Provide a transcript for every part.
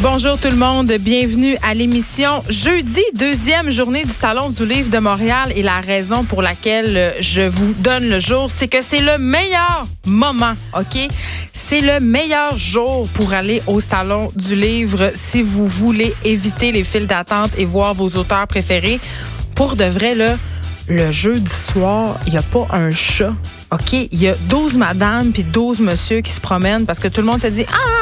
Bonjour tout le monde, bienvenue à l'émission jeudi, deuxième journée du Salon du Livre de Montréal et la raison pour laquelle je vous donne le jour, c'est que c'est le meilleur moment, OK? C'est le meilleur jour pour aller au Salon du Livre si vous voulez éviter les files d'attente et voir vos auteurs préférés. Pour de vrai, là, le jeudi soir, il n'y a pas un chat. OK? Il y a 12 madames puis 12 monsieur qui se promènent parce que tout le monde se dit Ah,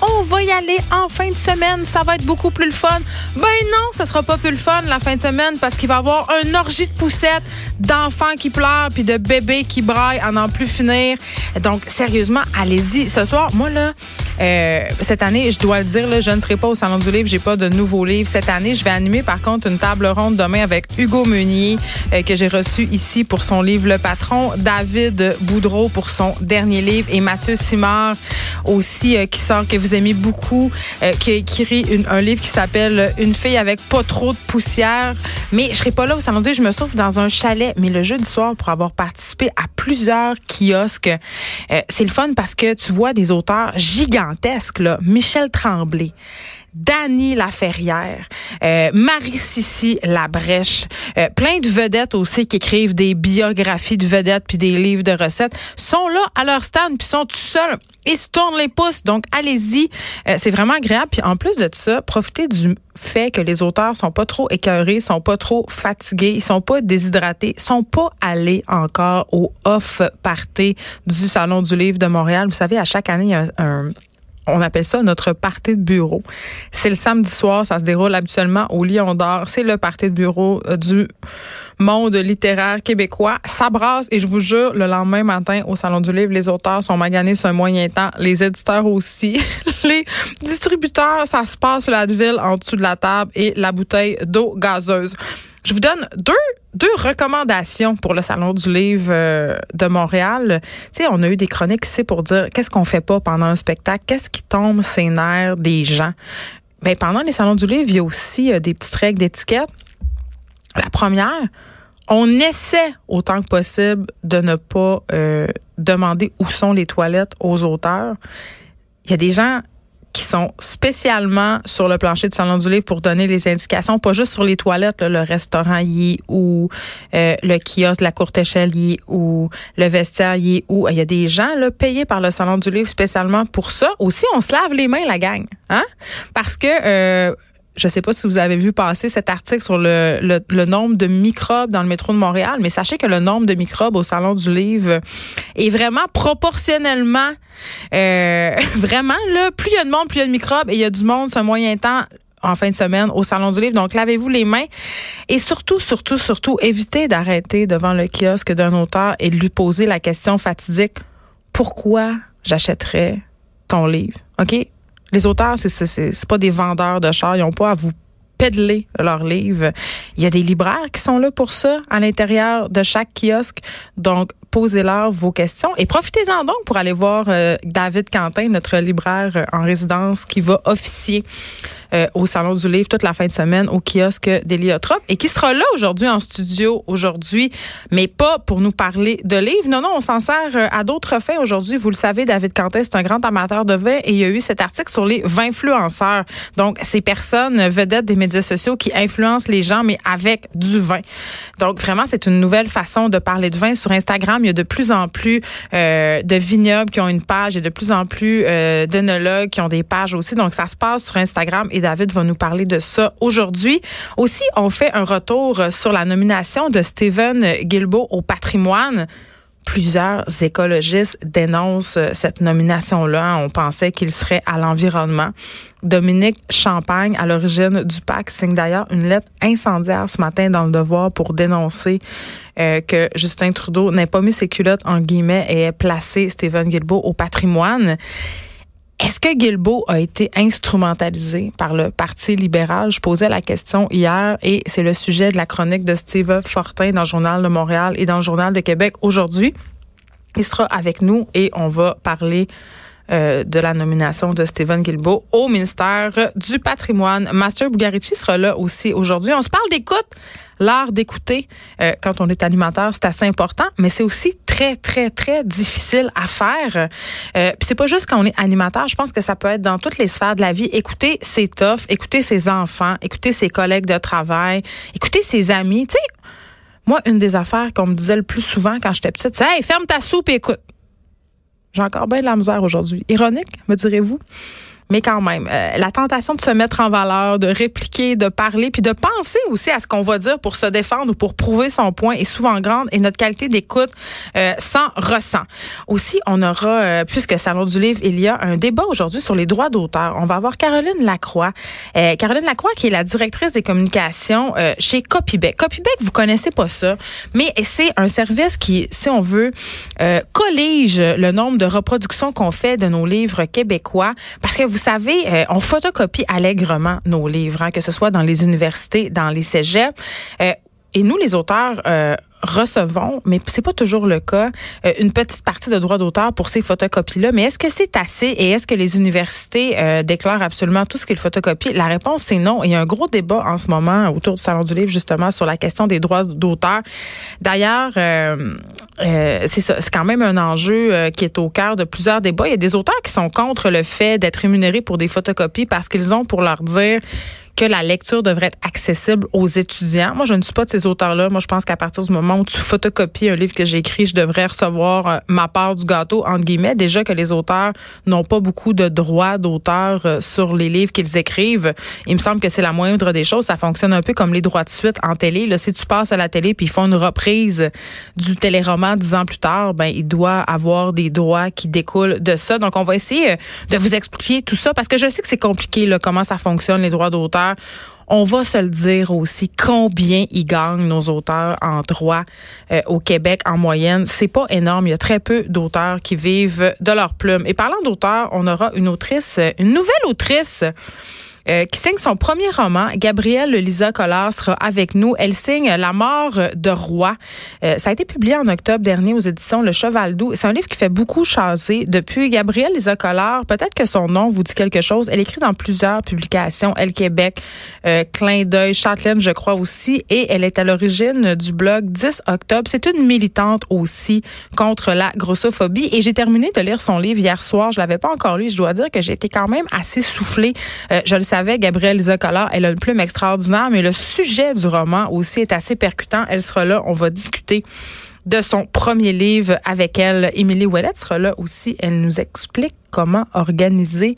on va y aller en fin de semaine, ça va être beaucoup plus le fun. Ben non, ça sera pas plus le fun la fin de semaine parce qu'il va y avoir un orgie de poussettes, d'enfants qui pleurent puis de bébés qui braillent à n'en plus finir. Donc, sérieusement, allez-y. Ce soir, moi, là, euh, cette année, je dois le dire, je ne serai pas au Salon du Livre, j'ai pas de nouveaux livres. Cette année, je vais animer par contre une table ronde demain avec Hugo Meunier, euh, que j'ai reçu ici pour son livre Le Patron, David Boudreau pour son dernier livre et Mathieu Simard aussi, euh, qui sort, que vous aimez beaucoup, qui a écrit une, un livre qui s'appelle Une fille avec pas trop de poussière. Mais je serai pas là au Salon du Livre, je me trouve dans un chalet. Mais le jeudi soir, pour avoir participé à plusieurs kiosques, c'est le fun parce que tu vois des auteurs gigantesques, là. Michel Tremblay. Dany Laferrière, euh, Marie-Sissi Labrèche, euh, plein de vedettes aussi qui écrivent des biographies de vedettes puis des livres de recettes, sont là à leur stand puis sont tout seuls et se tournent les pouces. Donc allez-y, euh, c'est vraiment agréable. Puis en plus de ça, profitez du fait que les auteurs sont pas trop écœurés, sont pas trop fatigués, ils sont pas déshydratés, sont pas allés encore au off party du Salon du Livre de Montréal. Vous savez, à chaque année, un on appelle ça notre party de bureau. C'est le samedi soir, ça se déroule habituellement au Lion d'Or. C'est le party de bureau euh, du monde littéraire québécois. Ça brasse et je vous jure, le lendemain matin au Salon du Livre, les auteurs sont maganés sur un moyen temps, les éditeurs aussi, les distributeurs, ça se passe la ville en dessous de la table et la bouteille d'eau gazeuse. Je vous donne deux, deux recommandations pour le Salon du Livre euh, de Montréal. Tu sais, on a eu des chroniques ici pour dire qu'est-ce qu'on fait pas pendant un spectacle, qu'est-ce qui tombe ses nerfs des gens. Ben, pendant les Salons du Livre, il y a aussi euh, des petites règles d'étiquette. La première, on essaie autant que possible de ne pas euh, demander où sont les toilettes aux auteurs. Il y a des gens qui sont spécialement sur le plancher du Salon du Livre pour donner les indications, pas juste sur les toilettes, le restaurant y ou euh, le kiosque, la courte échelle y ou le vestiaire y est ou il y a des gens là, payés par le Salon du Livre spécialement pour ça. Aussi, on se lave les mains, la gang. Hein? Parce que euh, je sais pas si vous avez vu passer cet article sur le, le, le, nombre de microbes dans le métro de Montréal, mais sachez que le nombre de microbes au Salon du Livre est vraiment proportionnellement, euh, vraiment, là, plus il y a de monde, plus il y a de microbes, et il y a du monde, c'est un moyen temps en fin de semaine au Salon du Livre. Donc, lavez-vous les mains. Et surtout, surtout, surtout, évitez d'arrêter devant le kiosque d'un auteur et de lui poser la question fatidique, pourquoi j'achèterais ton livre? OK? Les auteurs, c'est pas des vendeurs de chars, ils n'ont pas à vous pédler leurs livres. Il y a des libraires qui sont là pour ça à l'intérieur de chaque kiosque. Donc, posez-leur vos questions et profitez-en donc pour aller voir euh, David Quentin, notre libraire euh, en résidence qui va officier euh, au Salon du Livre toute la fin de semaine au kiosque d'Héliotrope et qui sera là aujourd'hui en studio aujourd'hui, mais pas pour nous parler de livres. Non, non, on s'en sert à d'autres fins aujourd'hui. Vous le savez, David Quentin, c'est un grand amateur de vin et il y a eu cet article sur les influenceurs. Donc, ces personnes vedettes des médias sociaux qui influencent les gens, mais avec du vin. Donc, vraiment, c'est une nouvelle façon de parler de vin. Sur Instagram, il y a de plus en plus euh, de vignobles qui ont une page et de plus en plus euh, qui ont des pages aussi. Donc, ça se passe sur Instagram et David va nous parler de ça aujourd'hui. Aussi, on fait un retour sur la nomination de Stephen Guilbeault au patrimoine plusieurs écologistes dénoncent cette nomination-là. On pensait qu'il serait à l'environnement. Dominique Champagne, à l'origine du PAC, signe d'ailleurs une lettre incendiaire ce matin dans le Devoir pour dénoncer euh, que Justin Trudeau n'ait pas mis ses culottes en guillemets et ait placé Stephen Guilbeault au patrimoine. Est-ce que Guilbeault a été instrumentalisé par le Parti libéral? Je posais la question hier et c'est le sujet de la chronique de Steve Fortin dans le Journal de Montréal et dans le Journal de Québec aujourd'hui. Il sera avec nous et on va parler euh, de la nomination de Stephen Guilbeault au ministère du patrimoine. Master Bugarici sera là aussi aujourd'hui. On se parle d'écoute. L'art d'écouter euh, quand on est animateur, c'est assez important, mais c'est aussi très, très, très difficile à faire. Euh, Puis c'est pas juste quand on est animateur. Je pense que ça peut être dans toutes les sphères de la vie. Écouter ses toughs, écouter ses enfants, écouter ses collègues de travail, écouter ses amis. Tu sais, moi, une des affaires qu'on me disait le plus souvent quand j'étais petite, c'est Hey, ferme ta soupe et écoute. J'ai encore bien de la misère aujourd'hui. Ironique, me direz-vous? Mais quand même, euh, la tentation de se mettre en valeur, de répliquer, de parler, puis de penser aussi à ce qu'on va dire pour se défendre ou pour prouver son point est souvent grande et notre qualité d'écoute euh, s'en ressent. Aussi, on aura, euh, puisque Salon du Livre, il y a un débat aujourd'hui sur les droits d'auteur. On va avoir Caroline Lacroix. Euh, Caroline Lacroix, qui est la directrice des communications chez Copybec. Copybec, vous connaissez pas ça, mais c'est un service qui, si on veut, collige le nombre de reproductions qu'on fait de nos livres québécois, parce que vous vous savez, euh, on photocopie allègrement nos livres, hein, que ce soit dans les universités, dans les cégeps. Euh, et nous, les auteurs, euh, recevons, mais c'est pas toujours le cas, euh, une petite partie de droit d'auteur pour ces photocopies-là. Mais est-ce que c'est assez et est-ce que les universités euh, déclarent absolument tout ce qu'ils photocopient? La réponse, c'est non. Il y a un gros débat en ce moment autour du Salon du Livre, justement, sur la question des droits d'auteur. D'ailleurs, euh, c'est c'est quand même un enjeu qui est au cœur de plusieurs débats. Il y a des auteurs qui sont contre le fait d'être rémunérés pour des photocopies parce qu'ils ont pour leur dire que la lecture devrait être accessible aux étudiants. Moi, je ne suis pas de ces auteurs-là. Moi, je pense qu'à partir du moment où tu photocopies un livre que j'ai écrit, je devrais recevoir euh, ma part du gâteau, entre guillemets. Déjà que les auteurs n'ont pas beaucoup de droits d'auteur euh, sur les livres qu'ils écrivent. Il me semble que c'est la moindre des choses. Ça fonctionne un peu comme les droits de suite en télé. Là, si tu passes à la télé puis ils font une reprise du téléroman dix ans plus tard, ben, il doit avoir des droits qui découlent de ça. Donc, on va essayer euh, de vous expliquer tout ça parce que je sais que c'est compliqué, là, comment ça fonctionne, les droits d'auteur on va se le dire aussi, combien ils gagnent nos auteurs en droit euh, au Québec en moyenne. C'est pas énorme. Il y a très peu d'auteurs qui vivent de leur plume. Et parlant d'auteurs, on aura une autrice, une nouvelle autrice euh, qui signe son premier roman. Gabrielle Lisa Collard sera avec nous. Elle signe La mort de roi. Euh, ça a été publié en octobre dernier aux éditions Le Cheval Doux. C'est un livre qui fait beaucoup chaser. Depuis Gabrielle Lisa Collard, peut-être que son nom vous dit quelque chose. Elle écrit dans plusieurs publications. Elle Québec, euh, Clin d'œil, Châtelaine, je crois aussi. Et elle est à l'origine du blog 10 octobre. C'est une militante aussi contre la grossophobie. Et j'ai terminé de lire son livre hier soir. Je l'avais pas encore lu. Je dois dire que j'ai été quand même assez soufflée. Euh, je le sais savait, Gabrielle Lisa elle a une plume extraordinaire, mais le sujet du roman aussi est assez percutant. Elle sera là. On va discuter de son premier livre avec elle. Émilie Ouellette sera là aussi. Elle nous explique comment organiser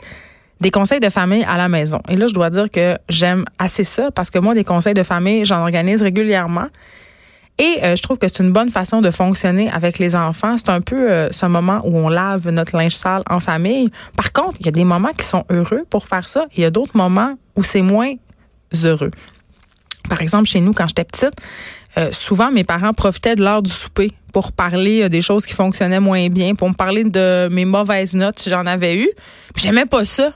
des conseils de famille à la maison. Et là, je dois dire que j'aime assez ça parce que moi, des conseils de famille, j'en organise régulièrement. Et euh, je trouve que c'est une bonne façon de fonctionner avec les enfants. C'est un peu euh, ce moment où on lave notre linge sale en famille. Par contre, il y a des moments qui sont heureux pour faire ça. Il y a d'autres moments où c'est moins heureux. Par exemple, chez nous, quand j'étais petite, euh, souvent mes parents profitaient de l'heure du souper pour parler des choses qui fonctionnaient moins bien, pour me parler de mes mauvaises notes si j'en avais eu. J'aimais pas ça.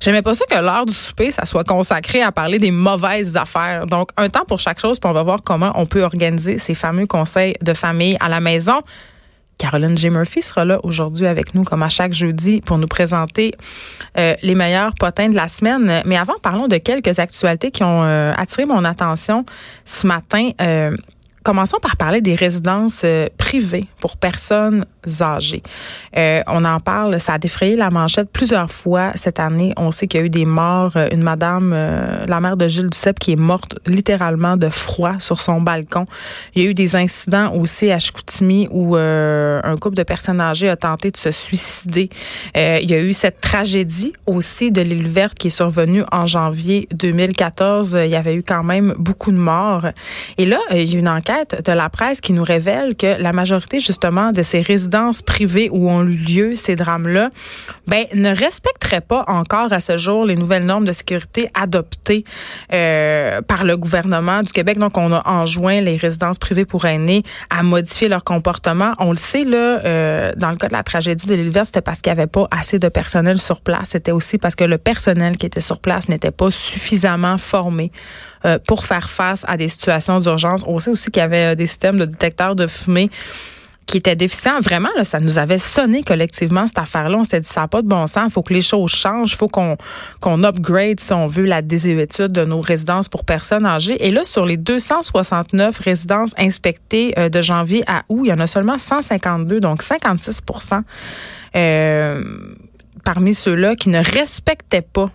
J'aimais pas ça que l'heure du souper, ça soit consacré à parler des mauvaises affaires. Donc, un temps pour chaque chose, puis on va voir comment on peut organiser ces fameux conseils de famille à la maison. Caroline J. Murphy sera là aujourd'hui avec nous, comme à chaque jeudi, pour nous présenter euh, les meilleurs potins de la semaine. Mais avant, parlons de quelques actualités qui ont euh, attiré mon attention ce matin. Euh, commençons par parler des résidences privées pour personnes âgés. Euh, on en parle, ça a défrayé la manchette plusieurs fois cette année. On sait qu'il y a eu des morts. Euh, une madame, euh, la mère de Gilles Duceppe, qui est morte littéralement de froid sur son balcon. Il y a eu des incidents aussi à Chicoutimi où un couple de personnes âgées a tenté de se suicider. il y a eu cette tragédie aussi de l'île verte qui est survenue en janvier 2014. Il y avait eu quand même beaucoup de morts. Et là, il y a une enquête de la presse qui nous révèle que la majorité justement de ces privées où ont eu lieu ces drames-là, ben ne respecteraient pas encore à ce jour les nouvelles normes de sécurité adoptées euh, par le gouvernement du Québec. Donc on a enjoint les résidences privées pour aînés à modifier leur comportement. On le sait là, euh, dans le cas de la tragédie de l'hiver, c'était parce qu'il n'y avait pas assez de personnel sur place. C'était aussi parce que le personnel qui était sur place n'était pas suffisamment formé euh, pour faire face à des situations d'urgence. On sait aussi qu'il y avait des systèmes de détecteurs de fumée qui étaient déficients. Vraiment, là, ça nous avait sonné collectivement, cette affaire-là. On s'est dit, ça n'a pas de bon sens. Il faut que les choses changent. Il faut qu'on qu'on upgrade, si on veut, la désuétude de nos résidences pour personnes âgées. Et là, sur les 269 résidences inspectées euh, de janvier à août, il y en a seulement 152, donc 56% euh, parmi ceux-là qui ne respectaient pas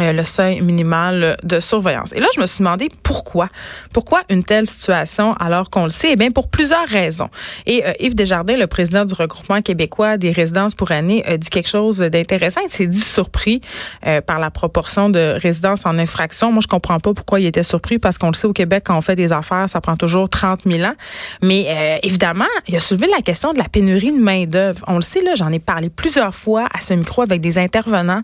euh, le seuil minimal de surveillance. Et là, je me suis demandé pourquoi? Pourquoi une telle situation alors qu'on le sait? Eh bien, pour plusieurs raisons. Et euh, Yves Desjardins, le président du regroupement québécois des résidences pour années, a dit quelque chose d'intéressant. Il s'est dit surpris euh, par la proportion de résidences en infraction. Moi, je comprends pas pourquoi il était surpris parce qu'on le sait au Québec, quand on fait des affaires, ça prend toujours 30 000 ans. Mais évidemment, il a soulevé la question de la pénurie de main-d'œuvre. On le sait, là, j'en ai parlé plusieurs fois à ce micro avec des intervenants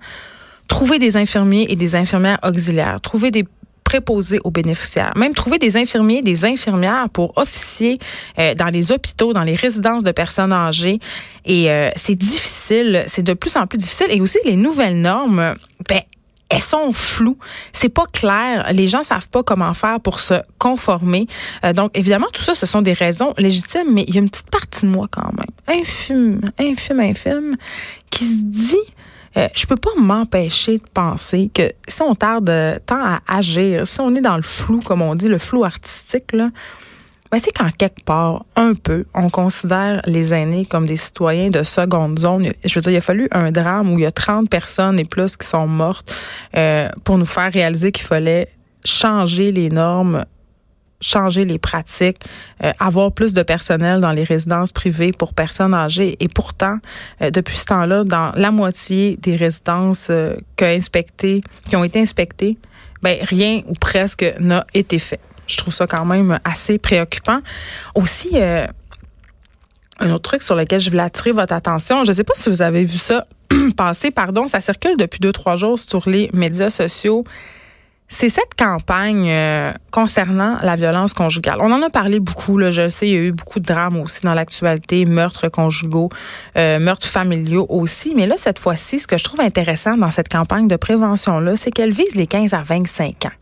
trouver des infirmiers et des infirmières auxiliaires, trouver des préposés aux bénéficiaires, même trouver des infirmiers, des infirmières pour officier euh, dans les hôpitaux, dans les résidences de personnes âgées. Et euh, c'est difficile, c'est de plus en plus difficile. Et aussi les nouvelles normes, ben elles sont floues, c'est pas clair, les gens savent pas comment faire pour se conformer. Euh, donc évidemment tout ça ce sont des raisons légitimes, mais il y a une petite partie de moi quand même, infime, infime, infime, qui se dit euh, je peux pas m'empêcher de penser que si on tarde euh, tant à agir, si on est dans le flou, comme on dit, le flou artistique, là, ben c'est qu'en quelque part, un peu, on considère les aînés comme des citoyens de seconde zone. Je veux dire, il a fallu un drame où il y a 30 personnes et plus qui sont mortes euh, pour nous faire réaliser qu'il fallait changer les normes changer les pratiques, euh, avoir plus de personnel dans les résidences privées pour personnes âgées. Et pourtant, euh, depuis ce temps-là, dans la moitié des résidences euh, qui ont été inspectées, ben, rien ou presque n'a été fait. Je trouve ça quand même assez préoccupant. Aussi, un autre truc sur lequel je voulais attirer votre attention, je ne sais pas si vous avez vu ça passer, pardon, ça circule depuis deux, trois jours sur les médias sociaux. C'est cette campagne euh, concernant la violence conjugale. On en a parlé beaucoup, là, je le sais, il y a eu beaucoup de drames aussi dans l'actualité, meurtres conjugaux, euh, meurtres familiaux aussi. Mais là, cette fois-ci, ce que je trouve intéressant dans cette campagne de prévention-là, c'est qu'elle vise les 15 à 25 ans.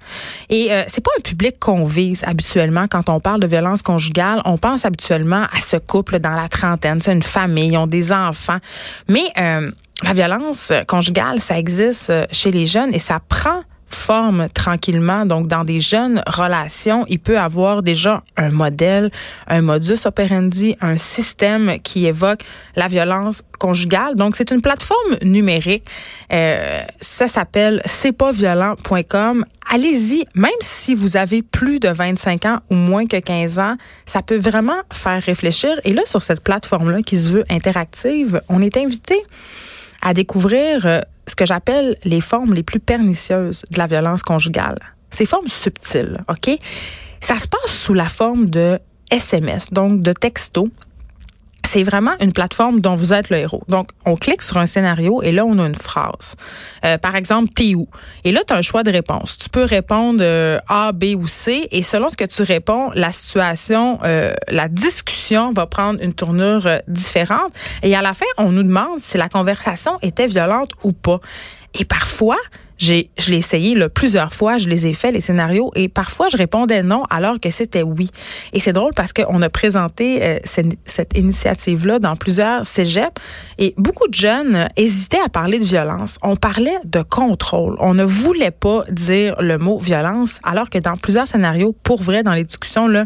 Et euh, c'est pas un public qu'on vise habituellement quand on parle de violence conjugale. On pense habituellement à ce couple dans la trentaine, c'est une famille, ils ont des enfants. Mais euh, la violence conjugale, ça existe chez les jeunes et ça prend forme tranquillement. Donc, dans des jeunes relations, il peut avoir déjà un modèle, un modus operandi, un système qui évoque la violence conjugale. Donc, c'est une plateforme numérique. Euh, ça s'appelle c'estpasviolent.com. Allez-y, même si vous avez plus de 25 ans ou moins que 15 ans, ça peut vraiment faire réfléchir. Et là, sur cette plateforme-là qui se veut interactive, on est invité à découvrir euh, que j'appelle les formes les plus pernicieuses de la violence conjugale. Ces formes subtiles, OK? Ça se passe sous la forme de SMS, donc de textos c'est vraiment une plateforme dont vous êtes le héros. Donc, on clique sur un scénario et là, on a une phrase. Euh, par exemple, t'es où? Et là, tu as un choix de réponse. Tu peux répondre euh, A, B ou C et selon ce que tu réponds, la situation, euh, la discussion va prendre une tournure différente. Et à la fin, on nous demande si la conversation était violente ou pas. Et parfois, j'ai, je l'ai essayé là, plusieurs fois, je les ai fait, les scénarios, et parfois je répondais non alors que c'était oui. Et c'est drôle parce qu'on a présenté euh, cette, cette initiative-là dans plusieurs cégeps, et beaucoup de jeunes hésitaient à parler de violence. On parlait de contrôle. On ne voulait pas dire le mot violence, alors que dans plusieurs scénarios, pour vrai, dans les discussions, là,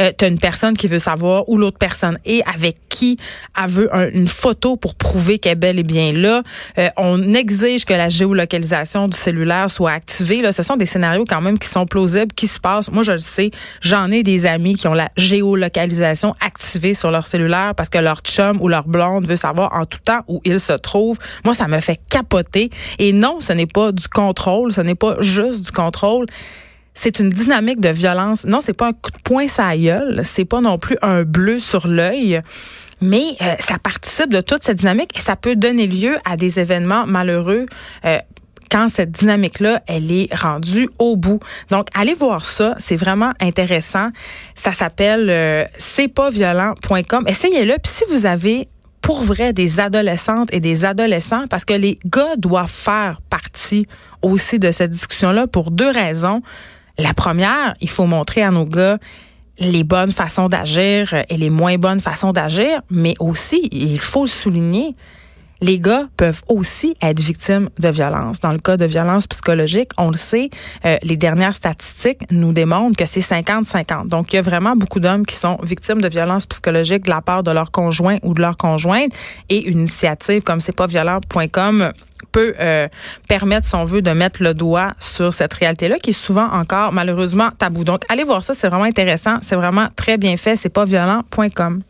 euh, tu as une personne qui veut savoir où l'autre personne est, avec qui elle veut une photo pour prouver qu'elle est bel et bien là. Euh, on exige que la géolocalisation du cellulaire soit activé. Là, ce sont des scénarios quand même qui sont plausibles, qui se passent. Moi, je le sais, j'en ai des amis qui ont la géolocalisation activée sur leur cellulaire parce que leur chum ou leur blonde veut savoir en tout temps où ils se trouvent. Moi, ça me fait capoter. Et non, ce n'est pas du contrôle, ce n'est pas juste du contrôle c'est une dynamique de violence. Non, c'est pas un coup de poing ça gueule, c'est pas non plus un bleu sur l'œil, mais euh, ça participe de toute cette dynamique et ça peut donner lieu à des événements malheureux. Euh, quand cette dynamique-là, elle est rendue au bout. Donc, allez voir ça, c'est vraiment intéressant. Ça s'appelle euh, c'est pas violent.com. Essayez-le. Puis si vous avez pour vrai des adolescentes et des adolescents, parce que les gars doivent faire partie aussi de cette discussion-là pour deux raisons. La première, il faut montrer à nos gars les bonnes façons d'agir et les moins bonnes façons d'agir, mais aussi, il faut le souligner, les gars peuvent aussi être victimes de violence. Dans le cas de violence psychologique, on le sait, euh, les dernières statistiques nous démontrent que c'est 50-50. Donc, il y a vraiment beaucoup d'hommes qui sont victimes de violence psychologique de la part de leur conjoint ou de leur conjointe. Et une initiative comme c'est pas violent.com peut euh, permettre, si on veut, de mettre le doigt sur cette réalité-là qui est souvent encore malheureusement tabou. Donc, allez voir ça, c'est vraiment intéressant, c'est vraiment très bien fait, c'est pas violent.com.